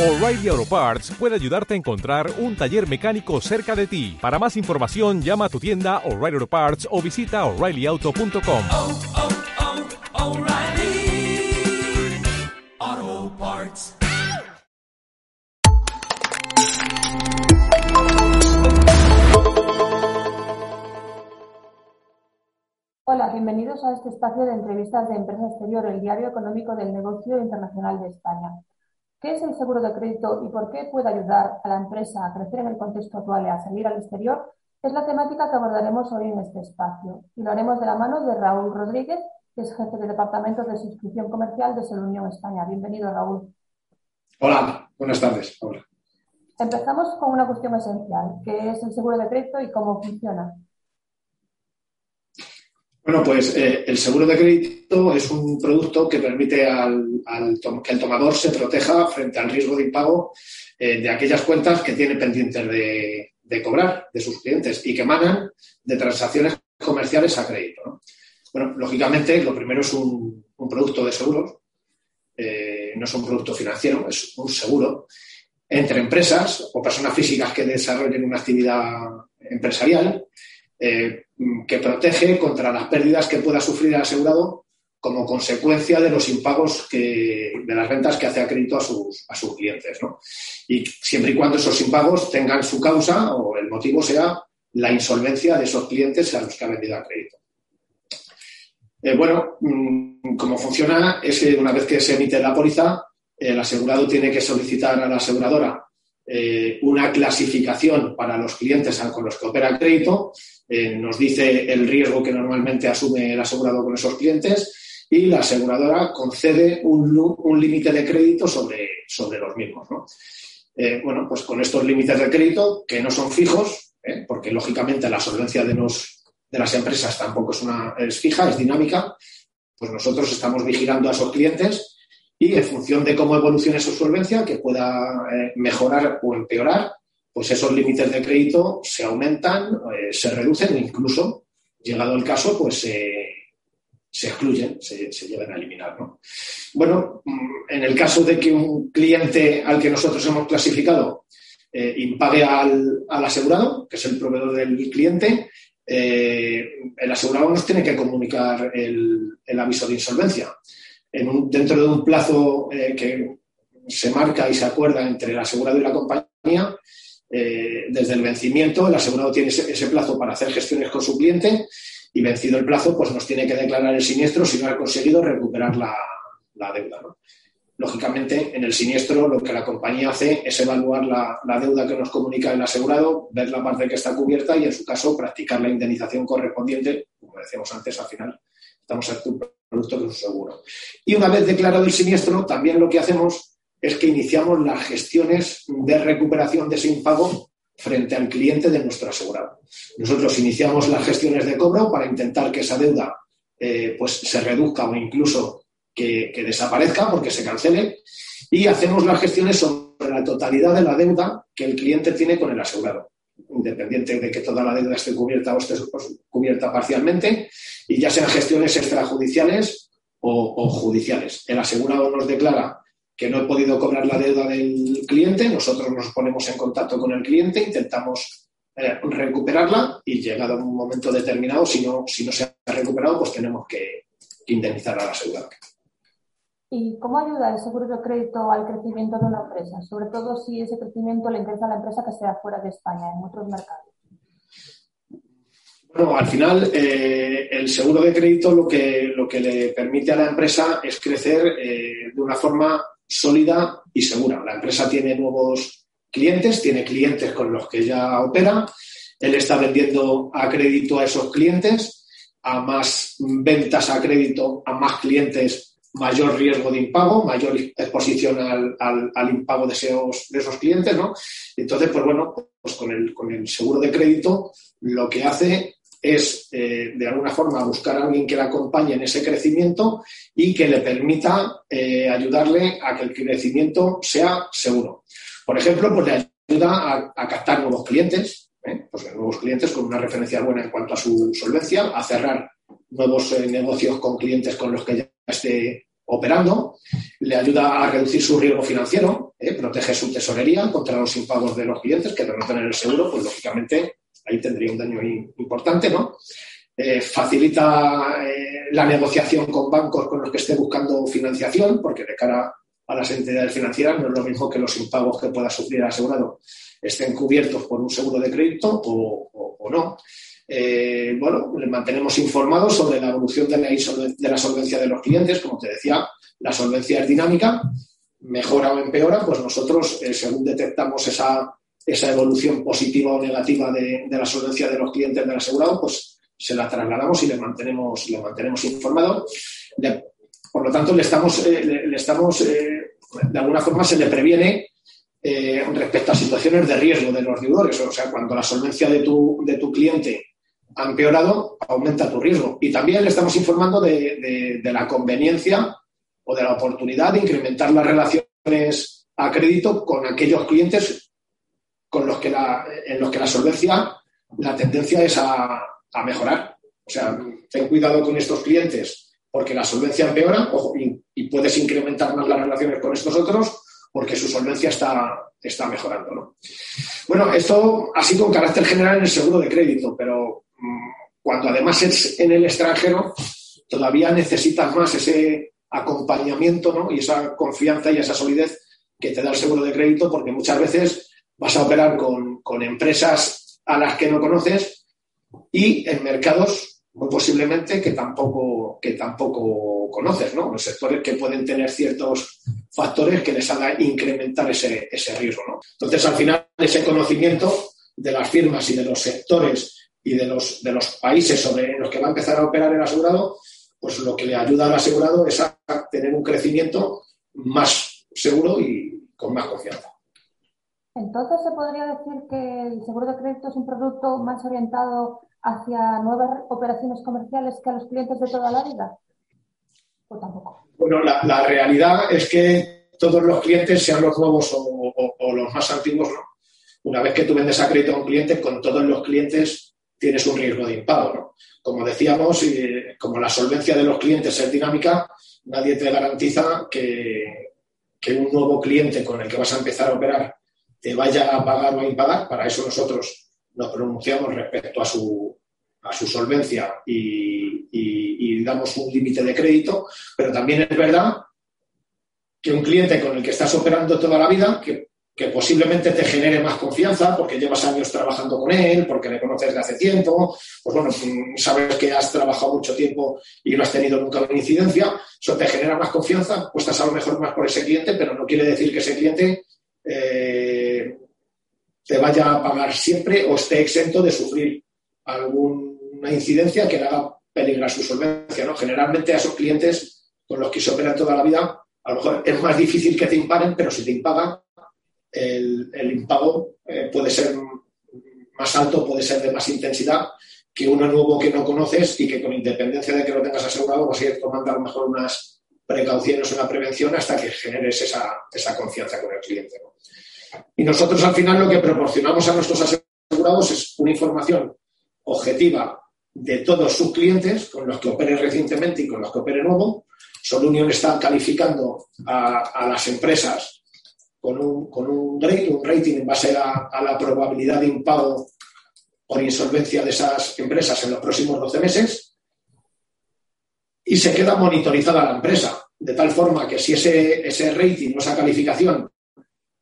O'Reilly Auto Parts puede ayudarte a encontrar un taller mecánico cerca de ti. Para más información, llama a tu tienda O'Reilly Auto Parts o visita oreillyauto.com. oh, oh, Parts. Hola, bienvenidos a este espacio de entrevistas de Empresa Exterior, el diario económico del negocio internacional de España. ¿Qué es el seguro de crédito y por qué puede ayudar a la empresa a crecer en el contexto actual y a salir al exterior? Es la temática que abordaremos hoy en este espacio y lo haremos de la mano de Raúl Rodríguez, que es jefe de departamento de suscripción comercial de Sol Unión España. Bienvenido, Raúl. Hola, buenas tardes. Hola. Empezamos con una cuestión esencial, que es el seguro de crédito y cómo funciona. Bueno, pues eh, el seguro de crédito es un producto que permite al, que el tomador se proteja frente al riesgo de impago eh, de aquellas cuentas que tiene pendientes de, cobrar de sus clientes y que emanan de transacciones comerciales a crédito. ¿no? Bueno, lógicamente, lo primero es un, producto de seguros, eh, no es un producto financiero, es un seguro entre empresas o personas físicas que desarrollen una actividad empresarial que protege contra las pérdidas que pueda sufrir el asegurado como consecuencia de los impagos que, de las rentas que hace a crédito a sus, a sus clientes. ¿no? Y siempre y cuando esos impagos tengan su causa o el motivo sea la insolvencia de esos clientes a los que ha vendido a crédito. Eh, bueno, mm, cómo funciona es que una vez que se emite la póliza, el asegurado tiene que solicitar a la aseguradora eh, una clasificación para los clientes con los que opera crédito, eh, nos dice el riesgo que normalmente asume el asegurado con esos clientes y la aseguradora concede un, límite de crédito sobre, sobre los mismos. ¿no? Eh, bueno, pues con estos límites de crédito, que no son fijos, porque lógicamente la solvencia de, de las empresas tampoco es, una, es fija, es dinámica, pues nosotros estamos vigilando a esos clientes y en función de cómo evolucione su solvencia, que pueda eh, mejorar o empeorar, pues esos límites de crédito se aumentan, eh, se reducen e incluso, llegado el caso, pues se excluyen, se, se llegan a eliminar. ¿no? Bueno, mm, en el caso de que un cliente al que nosotros hemos clasificado eh, impague al, asegurado, que es el proveedor del cliente, el asegurado nos tiene que comunicar el aviso de insolvencia. Dentro de un plazo eh, que se marca y se acuerda entre el asegurado y la compañía, eh, desde el vencimiento, el asegurado tiene ese, plazo para hacer gestiones con su cliente y vencido el plazo, pues nos tiene que declarar el siniestro si no ha conseguido recuperar la, deuda. Lógicamente, en el siniestro lo que la compañía hace es evaluar la, deuda que nos comunica el asegurado, ver la parte que está cubierta y, en su caso, practicar la indemnización correspondiente. Como decíamos antes, al final estamos producto es un seguro. Y una vez declarado el siniestro, también lo que hacemos es que iniciamos las gestiones de recuperación de ese impago frente al cliente de nuestro asegurado. Nosotros iniciamos las gestiones de cobro para intentar que esa deuda eh, pues se reduzca o incluso que, desaparezca porque se cancele y hacemos las gestiones sobre la totalidad de la deuda que el cliente tiene con el asegurado, independiente de que toda la deuda esté cubierta o esté cubierta parcialmente, y ya sean gestiones extrajudiciales o, judiciales. El asegurado nos declara que no he podido cobrar la deuda del cliente, nosotros nos ponemos en contacto con el cliente, intentamos eh, recuperarla y llegado un momento determinado, si no, si no se ha recuperado, pues tenemos que, que indemnizar al asegurado. ¿Y cómo ayuda el seguro de crédito al crecimiento de una empresa? Sobre todo si ese crecimiento le interesa a la empresa que sea fuera de España, en otros mercados. Bueno, al final, eh, el seguro de crédito lo que, lo que le permite a la empresa es crecer eh, de una forma sólida y segura. La empresa tiene nuevos clientes, tiene clientes con los que ya opera, él está vendiendo a crédito a esos clientes, a más ventas a crédito, a más clientes, mayor riesgo de impago, mayor exposición al, al, al impago de esos, de esos clientes, ¿no? Entonces, pues bueno, pues con el, con el seguro de crédito lo que hace es, eh, de alguna forma, buscar a alguien que le acompañe en ese crecimiento y que le permita eh, ayudarle a que el crecimiento sea seguro. Por ejemplo, pues le ayuda a, captar nuevos clientes, ¿eh? pues nuevos clientes con una referencia buena en cuanto a su solvencia, a cerrar nuevos negocios con clientes con los que ya esté operando, le ayuda a reducir su riesgo financiero, protege su tesorería contra los impagos de los clientes, que de no tener el seguro, pues lógicamente ahí tendría un daño importante, ¿no? Eh, facilita eh, la negociación con bancos con los que esté buscando financiación, porque de cara a las entidades financieras no es lo mismo que los impagos que pueda sufrir el asegurado estén cubiertos por un seguro de crédito o, no. Eh, bueno, le mantenemos informados sobre la evolución de la, de la solvencia de los clientes. Como te decía, la solvencia es dinámica, mejora o empeora, pues nosotros, según detectamos esa, esa evolución positiva o negativa de, de, la solvencia de los clientes del asegurado, pues se la trasladamos y le mantenemos, le mantenemos informado. por lo tanto, le estamos, eh, le, estamos eh, de alguna forma se le previene eh, respecto a situaciones de riesgo de los deudores. O sea, cuando la solvencia de tu, de tu cliente ha empeorado, aumenta tu riesgo. Y también le estamos informando de, de la conveniencia o de la oportunidad de incrementar las relaciones a crédito con aquellos clientes con los que en los que la solvencia, la tendencia es a, a mejorar. O sea, ten cuidado con estos clientes porque la solvencia empeora ojo, y, puedes incrementar más las relaciones con estos otros porque su solvencia está, está mejorando. ¿no? Bueno, esto así con carácter general en el seguro de crédito, pero mm, cuando además es en el extranjero, todavía necesitas más ese acompañamiento ¿no? y esa confianza y esa solidez que te da el seguro de crédito porque muchas veces vas a operar con, con empresas a las que no conoces y en mercados muy posiblemente que tampoco, que tampoco conoces, ¿no? Los sectores que pueden tener ciertos factores que les hagan incrementar ese, ese riesgo, ¿no? Entonces, al final, ese conocimiento de las firmas y de los sectores y de los, de los países sobre los que va a empezar a operar el asegurado, pues lo que le ayuda al asegurado es a tener un crecimiento más seguro y con más confianza. Entonces, ¿se podría decir que el seguro de crédito es un producto más orientado hacia nuevas operaciones comerciales que a los clientes de toda la vida? ¿O tampoco? Bueno, la, realidad es que todos los clientes, sean los nuevos o, los más antiguos, ¿no? Una vez que tú vendes a crédito a un cliente, con todos los clientes tienes un riesgo de impago, ¿no? Como decíamos, como la solvencia de los clientes es dinámica, nadie te garantiza que, que un nuevo cliente con el que vas a empezar a operar te vaya a pagar o a impagar. Para eso nosotros nos pronunciamos respecto a su, a su solvencia y, damos un límite de crédito, pero también es verdad que un cliente con el que estás operando toda la vida, que, que, posiblemente te genere más confianza porque llevas años trabajando con él, porque le conoces de hace tiempo, pues bueno, sabes que has trabajado mucho tiempo y no has tenido nunca una incidencia, eso te genera más confianza, cuestas a lo mejor más por ese cliente, pero no quiere decir que ese cliente eh, te vaya a pagar siempre o esté exento de sufrir alguna incidencia que le haga peligrar su solvencia. ¿no? Generalmente a esos clientes con los que se operan toda la vida, a lo mejor es más difícil que te impaguen, pero si te impagan, el, impago eh, puede ser más alto, puede ser de más intensidad que uno nuevo que no conoces y que con independencia de que lo tengas asegurado vas a ir tomando a lo mejor unas precauciones, una prevención hasta que generes esa, esa confianza con el cliente. Y nosotros al final lo que proporcionamos a nuestros asegurados es una información objetiva de todos sus clientes con los que opere recientemente y con los que opere nuevo. Solunion está calificando a, las empresas con un, con un, rating, en base a, a, la probabilidad de impago por insolvencia de esas empresas en los próximos 12 meses y se queda monitorizada la empresa, de tal forma que si ese, ese rating o esa calificación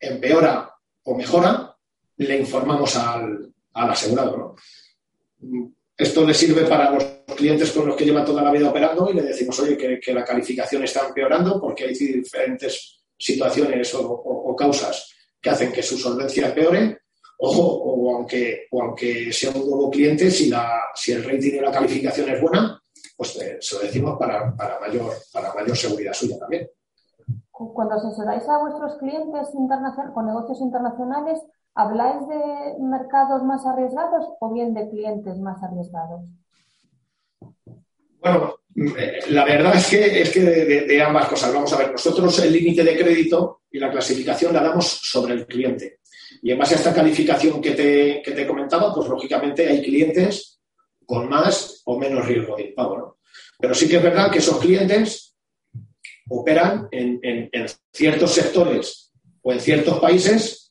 empeora o mejora, le informamos al, asegurado. Esto le sirve para los clientes con los que lleva toda la vida operando y le decimos, oye, que, la calificación está empeorando porque hay diferentes situaciones o, causas que hacen que su solvencia empeore. Ojo, o aunque, o aunque sea un nuevo cliente, si, la, si el rating y la calificación es buena, pues eh, se lo decimos para, para, mayor, para mayor seguridad suya también. Cuando asesoráis a vuestros clientes con negocios internacionales, ¿habláis de mercados más arriesgados o bien de clientes más arriesgados? Bueno, eh, la verdad es que, es que de, ambas cosas. Vamos a ver, nosotros el límite de crédito y la clasificación la damos sobre el cliente. Y en base a esta calificación que te, que te comentaba, pues lógicamente hay clientes con más o menos riesgo de impago. ¿no? Pero sí que es verdad que esos clientes operan en, ciertos sectores o en ciertos países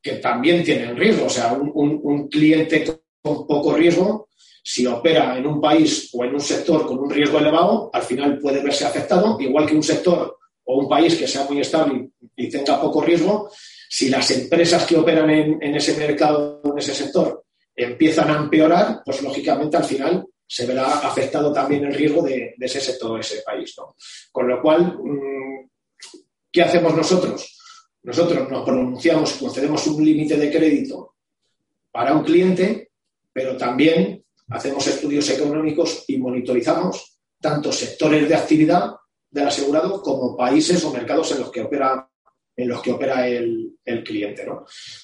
que también tienen riesgo. O sea, un, cliente con poco riesgo, si opera en un país o en un sector con un riesgo elevado, al final puede verse afectado, igual que un sector o un país que sea muy estable y tenga poco riesgo, si las empresas que operan en, ese mercado, en ese sector, empiezan a empeorar, pues lógicamente al final se verá afectado también el riesgo de, ese sector, ese país. Con lo cual, mm, ¿qué hacemos nosotros? Nosotros nos pronunciamos, concedemos un límite de crédito para un cliente, pero también hacemos estudios económicos y monitorizamos tanto sectores de actividad del asegurado como países o mercados en los que opera, en los que opera el, cliente.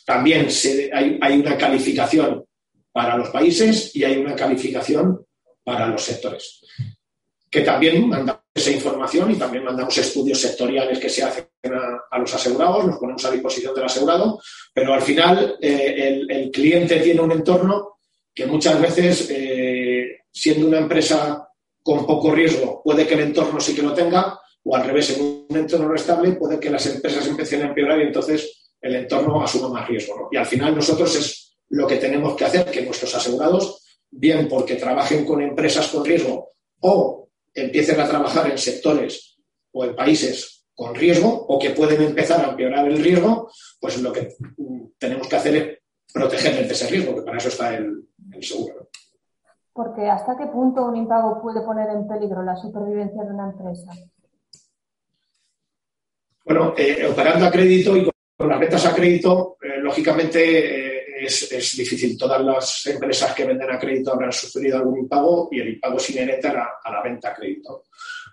También hay, hay una calificación para los países y hay una calificación para los sectores. Que también mandamos esa información y también mandamos estudios sectoriales que se hacen a, los asegurados, nos ponemos a disposición del asegurado, pero al final eh, el, cliente tiene un entorno que muchas veces, eh, siendo una empresa con poco riesgo, puede que el entorno sí que lo tenga, o al revés, en un entorno estable, puede que las empresas empiecen a empeorar y entonces el entorno asuma más riesgo. Y al final nosotros es lo que tenemos que hacer, que nuestros asegurados bien porque trabajen con empresas con riesgo o empiecen a trabajar en sectores o en países con riesgo o que pueden empezar a empeorar el riesgo, pues lo que tenemos que hacer es protegerles de ese riesgo, que para eso está el, seguro. Porque ¿hasta qué punto un impago puede poner en peligro la supervivencia de una empresa? Bueno, eh, operando a crédito y con las ventas a crédito, eh, lógicamente es, difícil. Todas las empresas que venden a crédito habrán sufrido algún impago y el impago es inherente a la, venta a crédito.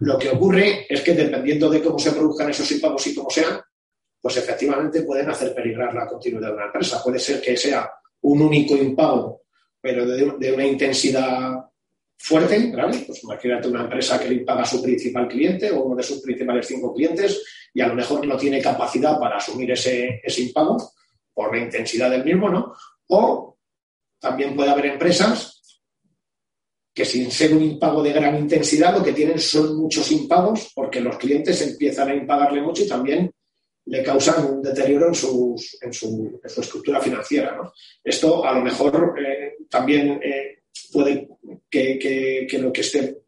Lo que ocurre es que dependiendo de cómo se produzcan esos impagos y cómo sean, pues efectivamente pueden hacer peligrar la continuidad de una empresa. Puede ser que sea un único impago, pero de, una intensidad fuerte, ¿vale? Pues imagínate una empresa que le impaga a su principal cliente o uno de sus principales cinco clientes y a lo mejor no tiene capacidad para asumir ese impago por la intensidad del mismo, ¿no? O también puede haber empresas que sin ser un impago de gran intensidad lo que tienen son muchos impagos porque los clientes empiezan a impagarle mucho y también le causan un deterioro en, su, estructura financiera. ¿no? Esto a lo mejor eh, también eh, puede que, lo que esté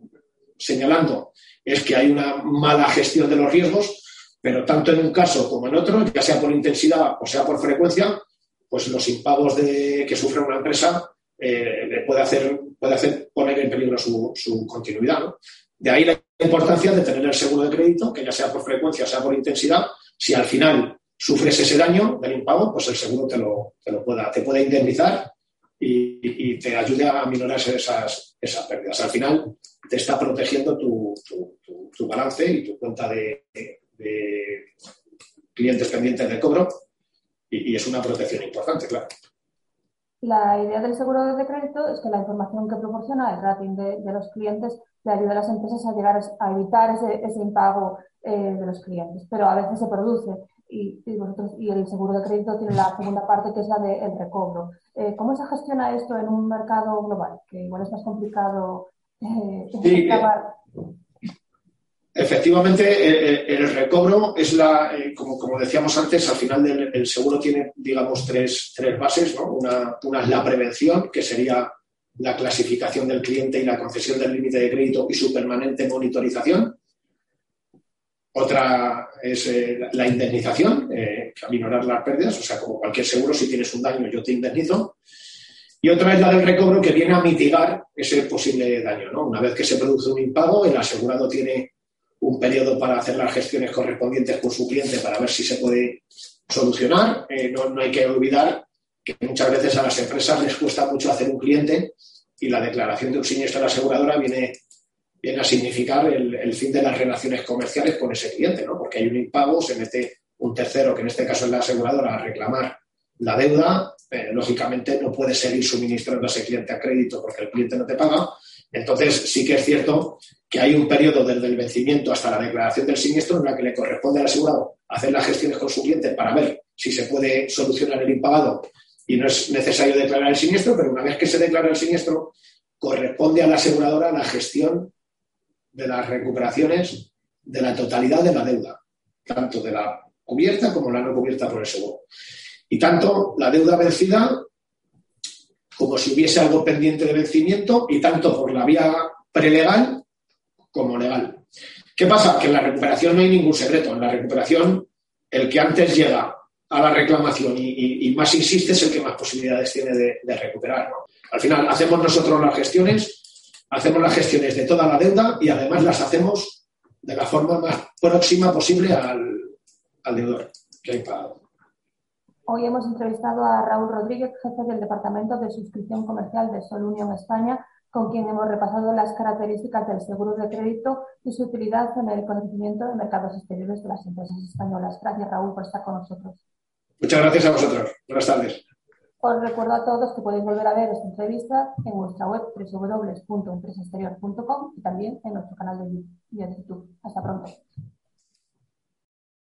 señalando es que hay una mala gestión de los riesgos pero tanto en un caso como en otro, ya sea por intensidad o sea por frecuencia, pues los impagos de, que sufre una empresa eh, puede, hacer, puede hacer poner en peligro su, continuidad. De ahí la importancia de tener el seguro de crédito, que ya sea por frecuencia sea por intensidad, si al final sufres ese daño del impago, pues el seguro te lo, te lo pueda, te puede indemnizar y, te ayude a minorar esas, esas pérdidas. Al final te está protegiendo tu, tu balance y tu cuenta de clientes pendientes de cobro y, es una protección importante, claro. La idea del seguro de crédito es que la información que proporciona el rating de, los clientes le ayuda a las empresas a llegar a evitar ese, impago eh, de los clientes, pero a veces se produce y, y, el seguro de crédito tiene la segunda parte que es la del recobro. Eh, ¿Cómo se gestiona esto en un mercado global? Que igual es más complicado eh, Efectivamente, eh, eh, el, recobro es la, eh, como, como, decíamos antes, al final del seguro tiene, digamos, tres, tres bases. ¿no? Una, una, es la prevención, que sería la clasificación del cliente y la concesión del límite de crédito y su permanente monitorización. Otra es la indemnización, eh, minorar las pérdidas, o sea, como cualquier seguro, si tienes un daño yo te indemnizo. Y otra es la del recobro que viene a mitigar ese posible daño. ¿no? Una vez que se produce un impago, el asegurado tiene un periodo para hacer las gestiones correspondientes con su cliente para ver si se puede solucionar. Eh, no, hay que olvidar que muchas veces a las empresas les cuesta mucho hacer un cliente y la declaración de un siniestro de la aseguradora viene, viene a significar el, fin de las relaciones comerciales con ese cliente, ¿no? porque hay un impago, se mete un tercero, que en este caso es la aseguradora, a reclamar la deuda, eh, lógicamente no puede seguir suministrando a ese cliente a crédito porque el cliente no te paga. Entonces, sí que es cierto que hay un periodo desde el vencimiento hasta la declaración del siniestro en la que le corresponde al asegurado hacer las gestiones con su cliente para ver si se puede solucionar el impagado y no es necesario declarar el siniestro, pero una vez que se declara el siniestro, corresponde a la aseguradora la gestión de las recuperaciones de la totalidad de la deuda, tanto de la cubierta como la no cubierta por el seguro. Y tanto la deuda vencida como si hubiese algo pendiente de vencimiento y tanto por la vía prelegal como legal. ¿Qué pasa? Que en la recuperación no hay ningún secreto. En la recuperación, el que antes llega a la reclamación y, más insiste es el que más posibilidades tiene de, recuperar. Al final, hacemos nosotros las gestiones, hacemos las gestiones de toda la deuda y además las hacemos de la forma más próxima posible al, deudor que hay pagado. Hoy hemos entrevistado a Raúl Rodríguez, jefe del Departamento de Suscripción Comercial de Sol Unión España, con quien hemos repasado las características del seguro de crédito y su utilidad en el conocimiento de mercados exteriores de las empresas españolas. Gracias, Raúl, por estar con nosotros. Muchas gracias a vosotros. Buenas tardes. Os recuerdo a todos que podéis volver a ver esta entrevista en nuestra web www.empresasexterior.com y también en nuestro canal de YouTube. Hasta pronto.